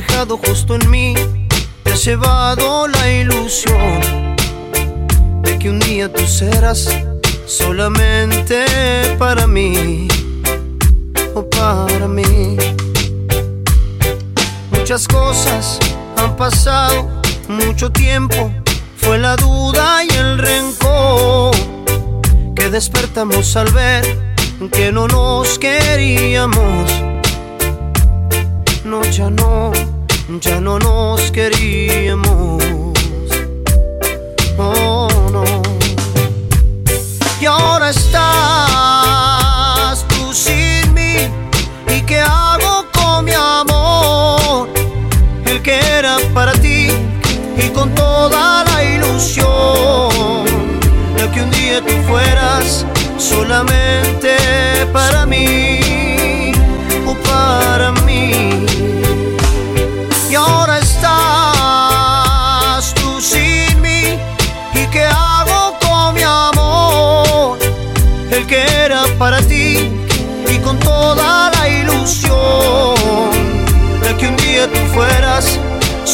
dejado justo en mí. Te has llevado la ilusión de que un día tú serás solamente para mí o para mí. Muchas cosas han pasado, mucho tiempo, fue la duda y el rencor que despertamos al ver que no nos queríamos. No, ya no, ya no nos queríamos. Oh, no. Y ahora estás tú sin mí. ¿Y qué hago con mi amor? El que era para ti y con toda la ilusión de que un día tú fueras solamente para mí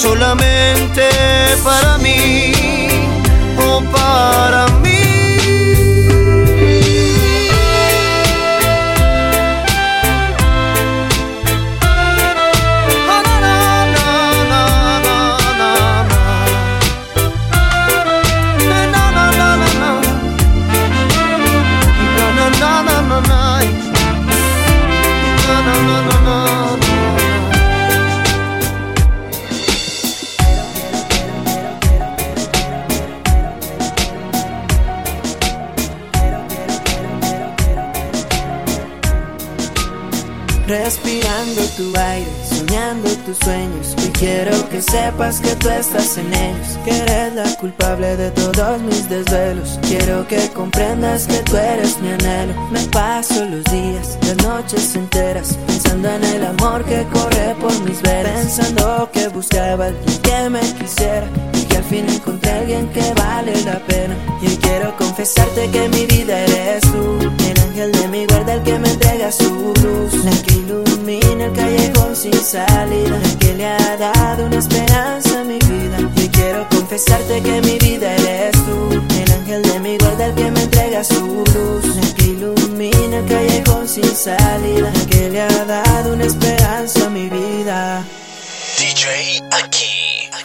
solamente para mí o para tu aire, soñando tus sueños. Y quiero que sepas que tú estás en ellos. Que eres la culpable de todos mis desvelos. Quiero que comprendas que tú eres mi anhelo. Me paso los días, las noches enteras. Pensando en el amor que corre por mis venas. Pensando que buscaba alguien que me quisiera. Fin encontré a alguien que vale la pena. Y quiero confesarte que mi vida eres tú. El ángel de mi guarda, el que me entrega su luz. La que ilumina el callejón sin salida. La que le ha dado una esperanza a mi vida. Y quiero confesarte que mi vida eres tú. El ángel de mi guarda, el que me entrega su luz. La que ilumina el callejón sin salida. La que le ha dado una esperanza a mi vida. DJ aquí.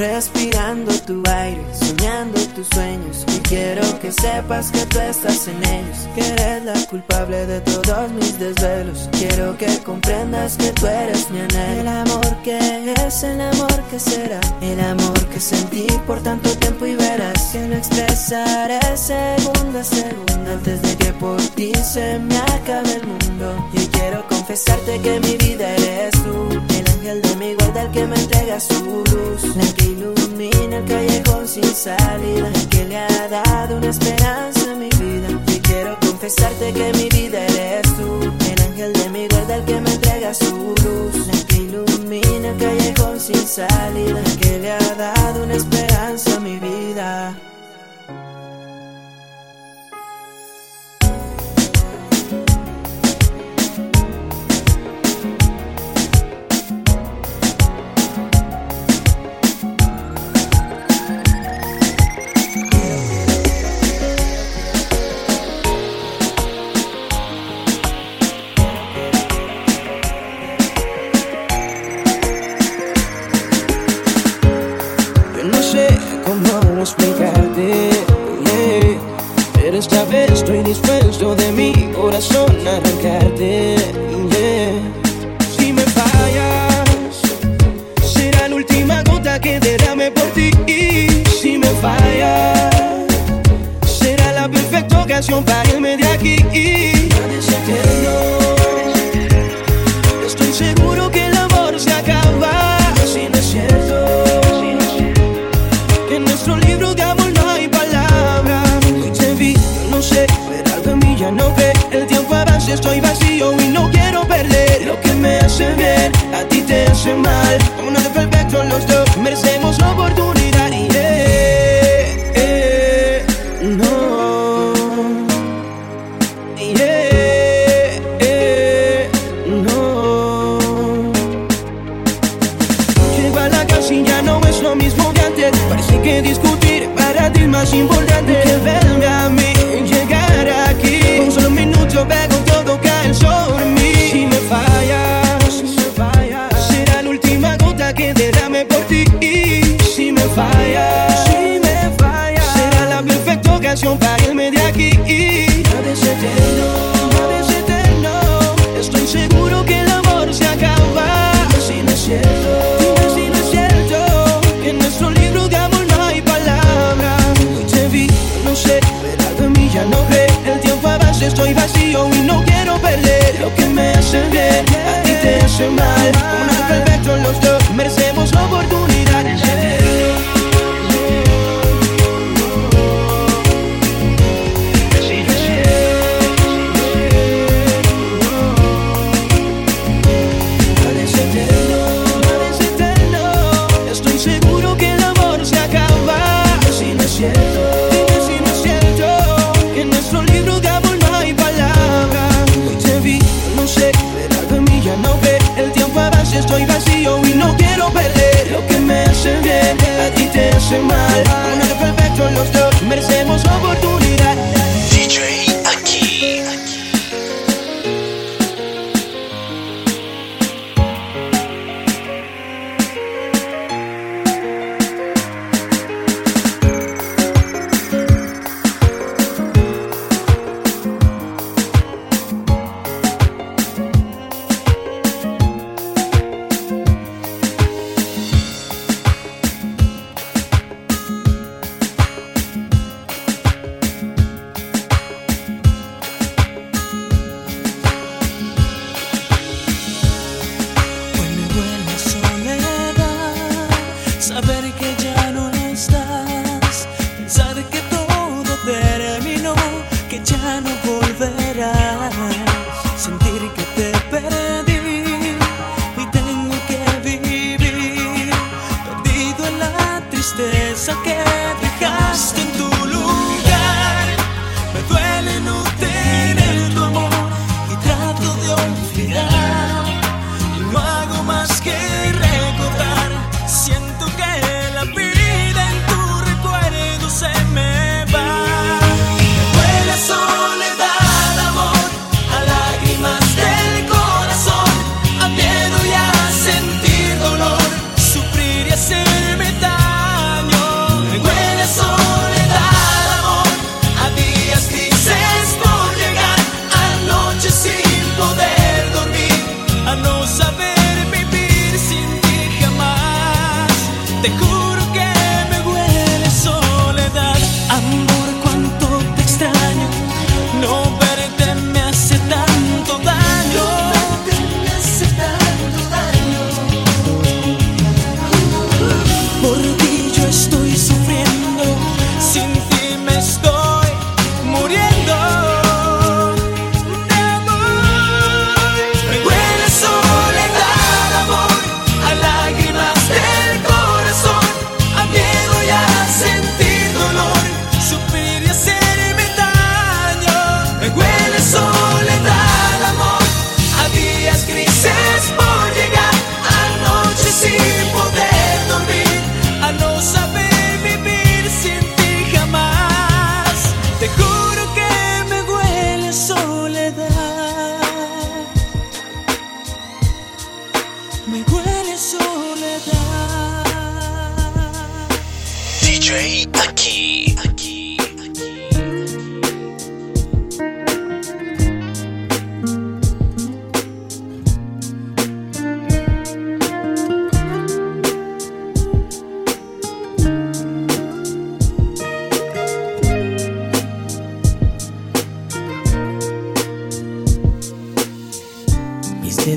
Respirando tu aire, soñando tus sueños. Y quiero que sepas que tú estás en ellos. Que eres la culpable de todos mis desvelos. Quiero que comprendas que tú eres mi anhelo. El amor que es, el amor que será. El amor que sentí por tanto tiempo y verás que lo expresaré segunda segunda. Antes de que por ti se me acabe el mundo. Y quiero confesarte que mi vida eres tú. El ángel de mi guarda, el que me entrega su luz. La que ilumina el callejón sin salida. La que le ha dado una esperanza a mi vida. Y quiero confesarte que mi vida eres tú. cheguei.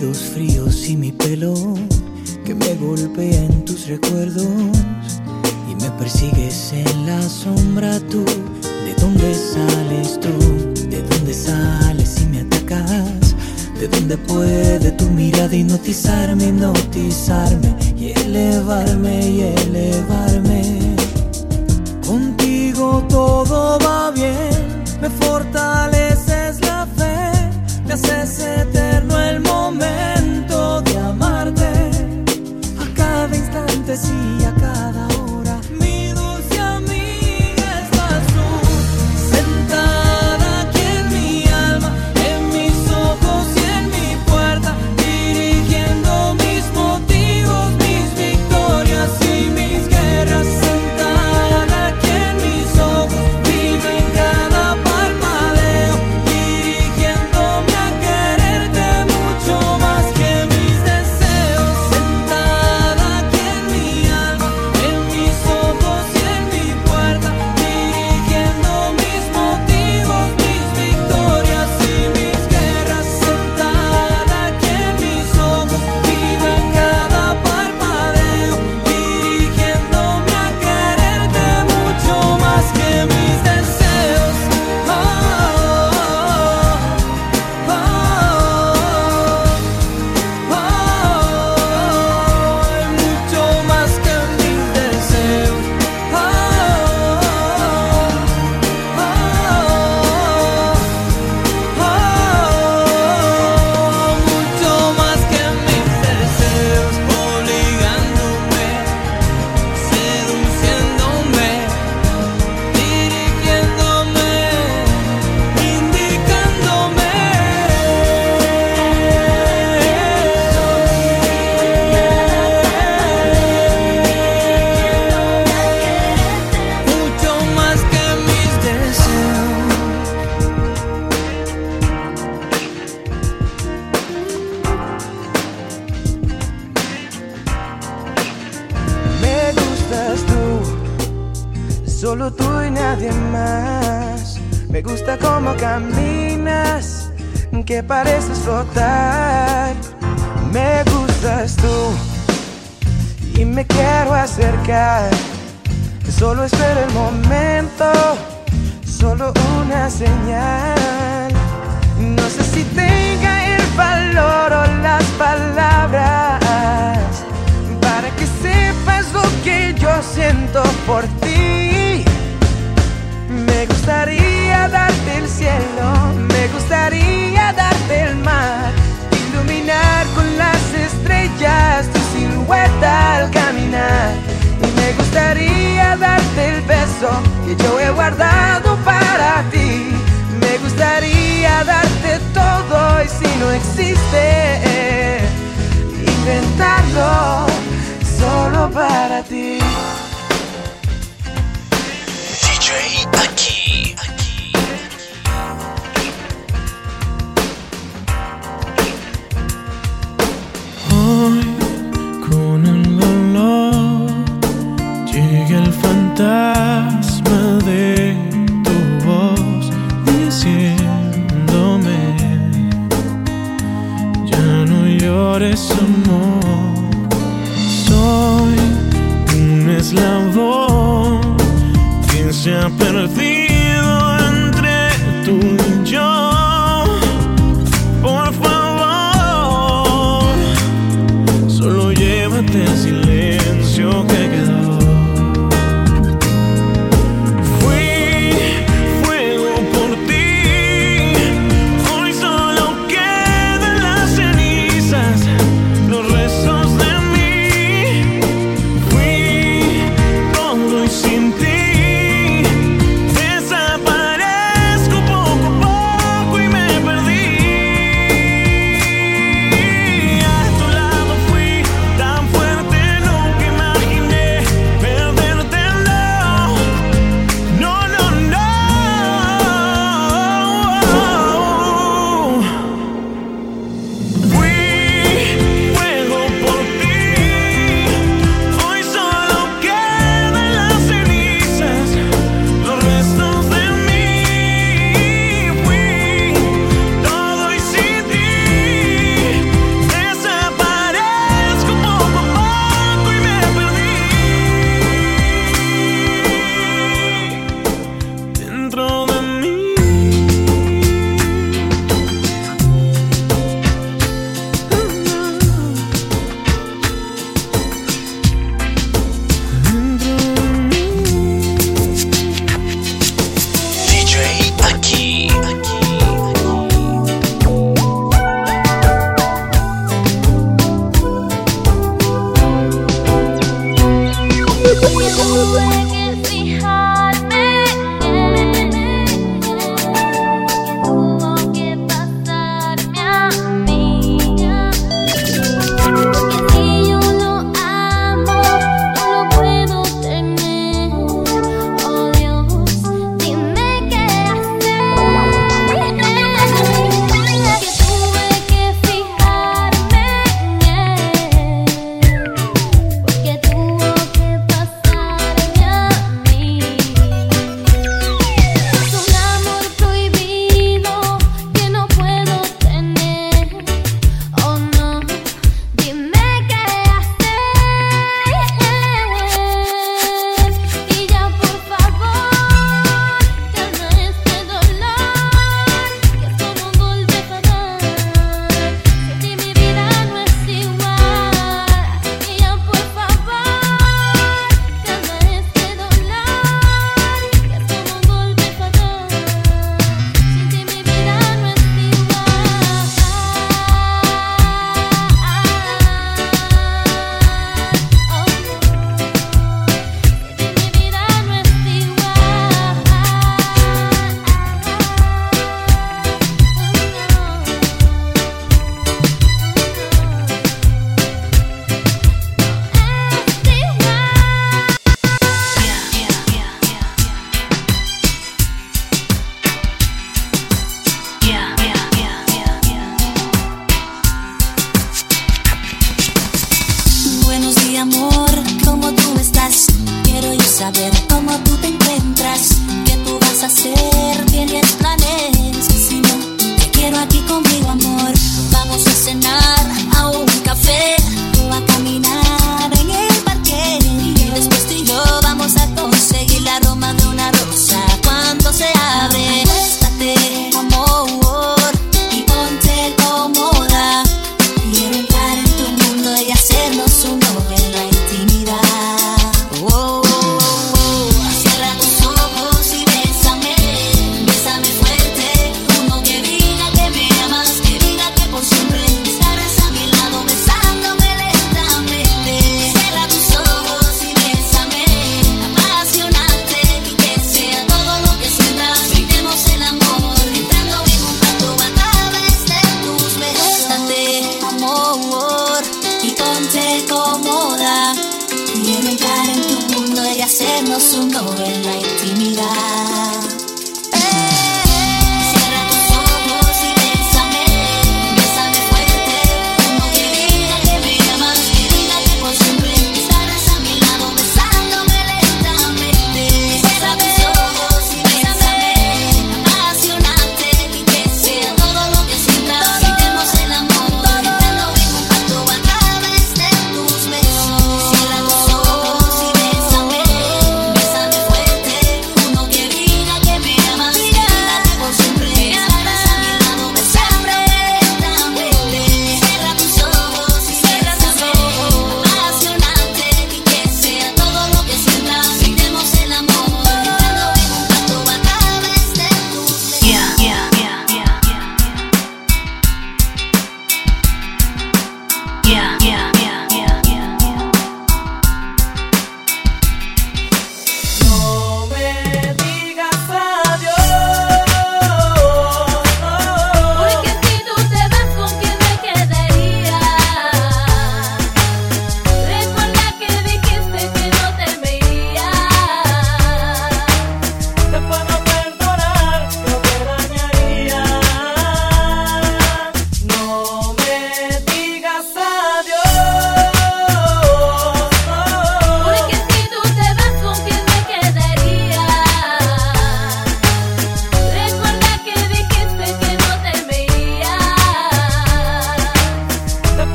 dedos fríos y mi pelo que me golpea en tus recuerdos y me persigues en la sombra tú. ¿De dónde sales tú? ¿De dónde sales y me atacas? ¿De dónde puede tu mirada hipnotizarme, hipnotizarme y elevarme y elevarme? Contigo todo va bien, me fortaleces la fe, me haces eterno. por ti. Me gustaría darte el cielo, me gustaría darte el mar, iluminar con las estrellas tu silueta al caminar. Y me gustaría darte el beso que yo he guardado para ti. Me gustaría darte todo y si no existe, inventarlo solo para ti. Con el dolor llega el fantasma de tu voz diciéndome ya no llores amor. Soy un eslabón quien se ha perdido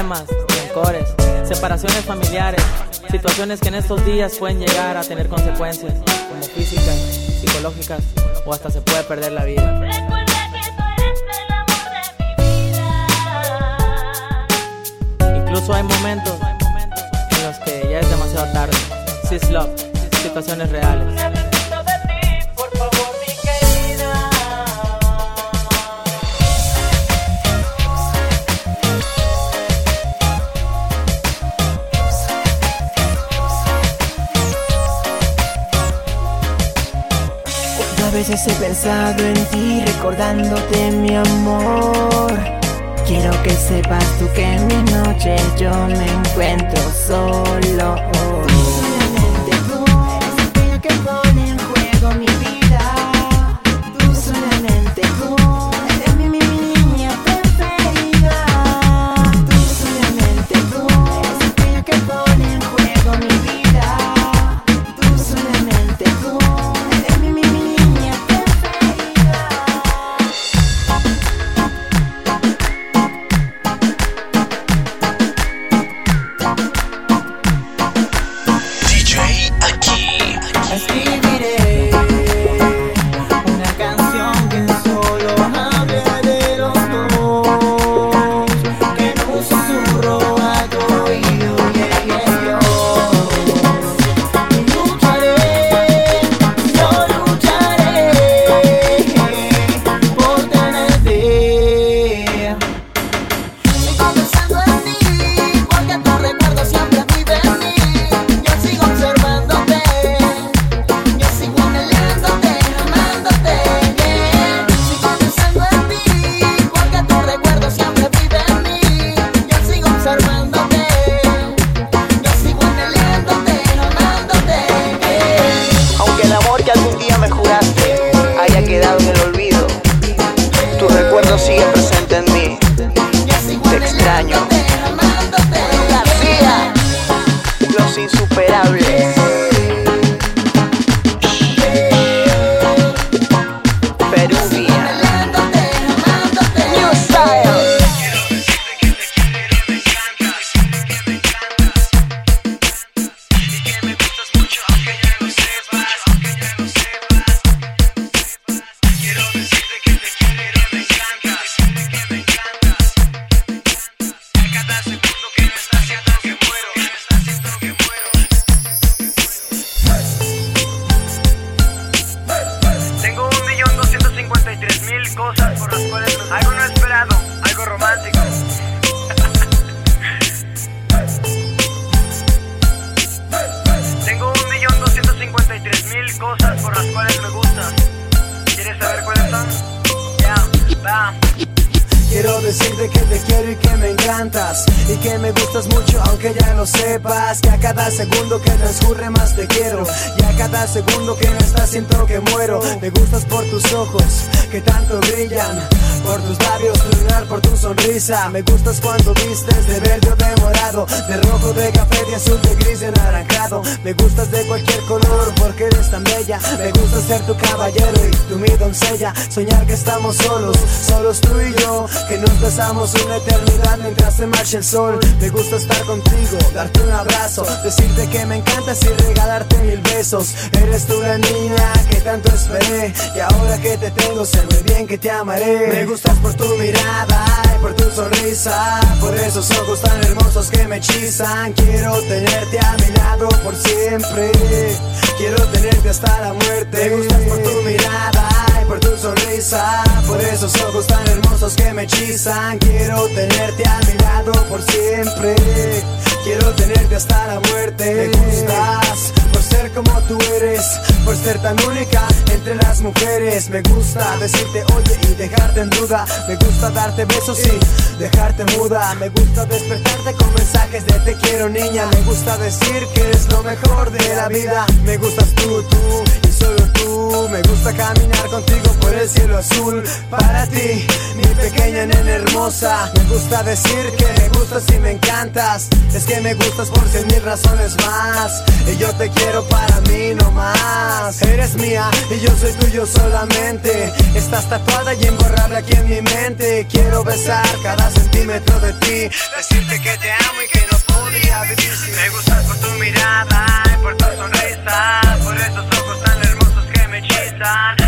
problemas, rencores, separaciones familiares, situaciones que en estos días pueden llegar a tener consecuencias, como físicas, psicológicas o hasta se puede perder la vida. Incluso hay momentos en los que ya es demasiado tarde. Sis Love, situaciones reales. he pensado en ti recordándote mi amor. Quiero que sepas tú que en mi noche yo me encuentro solo. Cosas por las cuales algo no esperado, algo romántico. Tengo un millón doscientos cincuenta y tres mil cosas por las cuales me gustas. ¿Quieres saber cuáles son? Ya, va. Quiero decirte que te quiero y que me Y que me gustas mucho aunque ya lo sepas Que a cada segundo que transcurre más te quiero Y a cada segundo que no estás siento que muero. Me gustas por tus ojos que tanto brillan Por tus labios lunar, por tu sonrisa. Me gustas cuando vistes de verde o de morado De rojo, de café, de azul, de gris, de anaranjado. Me gustas de cualquier color porque eres tan bella. Me gusta ser tu caballero y tú mi doncella. Soñar que estamos solos, solos tú y yo Que nos besamos una eternidad mientras se marcha el sol. Me gusta estar contigo, darte un abrazo. Decirte que me encantas y regalarte mil besos. Eres tú la niña que tanto esperé. Y ahora que te tengo sé muy bien que te amaré. Me gustas por tu mirada y por tu sonrisa. Por esos ojos tan hermosos que me hechizan. Quiero tenerte a mi lado por siempre. Quiero tenerte hasta la muerte. Me gustas por tu mirada sonrisa. Por esos ojos tan hermosos que me hechizan. Quiero tenerte a mi lado por siempre. Quiero tenerte hasta la muerte. Me gustas. Por ser como tú eres. Por ser tan única entre las mujeres. Me gusta decirte oye y dejarte en duda. Me gusta darte besos y dejarte muda. Me gusta despertarte con mensajes de te quiero niña. Me gusta decir que eres lo mejor de la vida. Me gustas tú, tú y solo tú. Me gusta caminar contigo por el cielo azul. Para ti, mi pequeña nena hermosa. Me gusta decir que me gustas y me encantas. Es que me gustas por cien mil razones más. Y yo te quiero para mí no más. Eres mía y yo soy tuyo solamente. Estás tatuada y emborrada aquí en mi mente. Quiero besar cada centímetro de ti. Decirte que te amo y que no podría vivir sin Me gustas por tu mirada me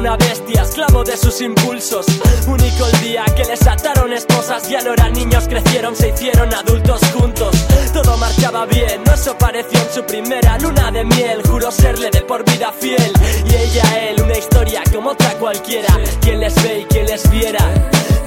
una bestia, esclavo de sus impulsos. Único el día que les ataron esposas. Ya no eran niños, crecieron, se hicieron adultos juntos. Todo marchaba bien, no eso pareció en su primera luna de miel. Juró serle de por vida fiel. Y ella él, una historia como otra cualquiera. Quien les ve y quien les viera.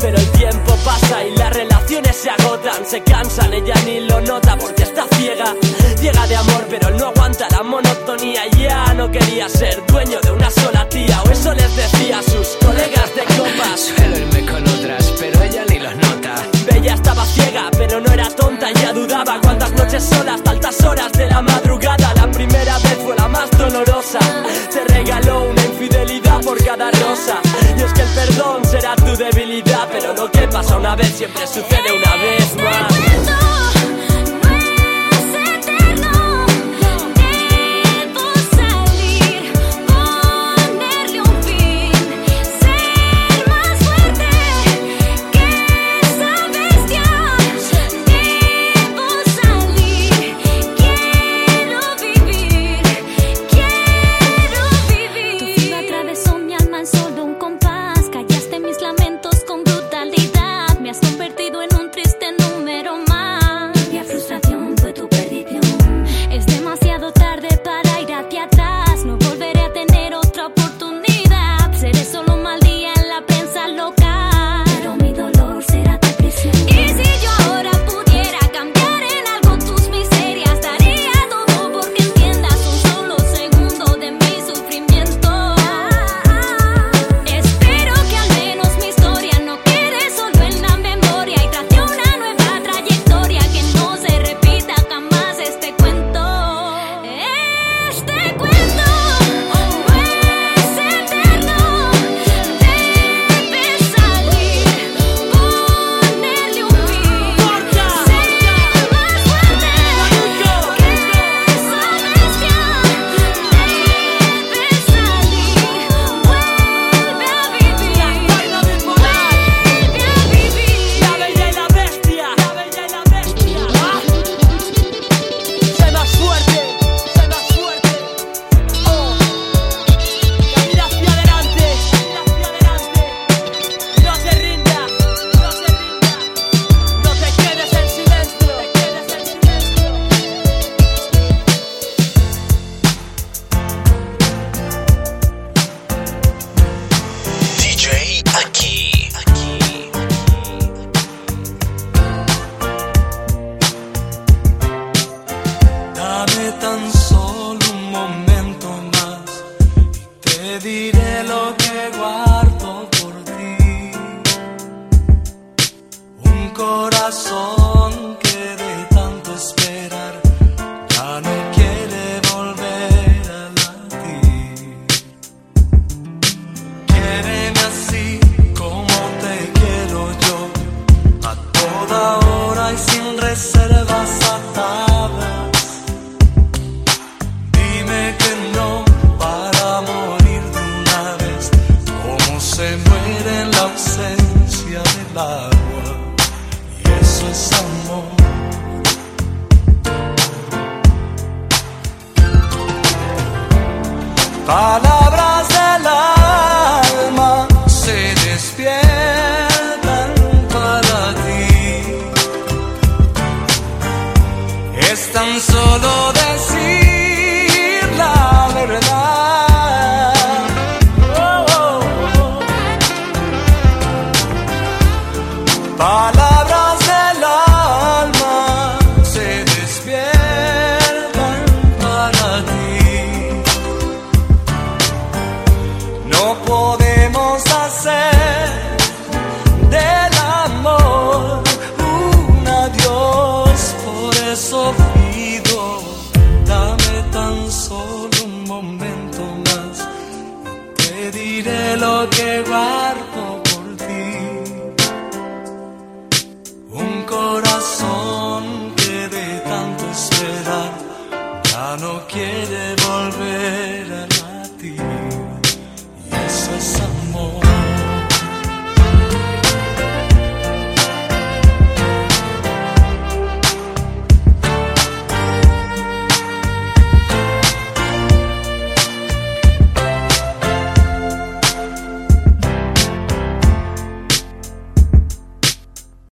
Pero el tiempo pasa y las relaciones se agotan, se cansan, ella ni lo nota porque está ciega. Ciega de amor, pero él no aguanta la monotonía. Ya no quería ser dueño de una sola tía, o eso les decía a sus colegas de copas. Suelo irme con otras, pero ella ni los nota. Bella estaba ciega, pero no era tonta, ya dudaba cuántas noches solas, hasta altas horas de la madrugada. La primera vez fue la más dolorosa. Te regaló una infidelidad por cada rosa. Y es que el perdón será tu debilidad, pero lo que pasa una vez siempre sucede una vez más.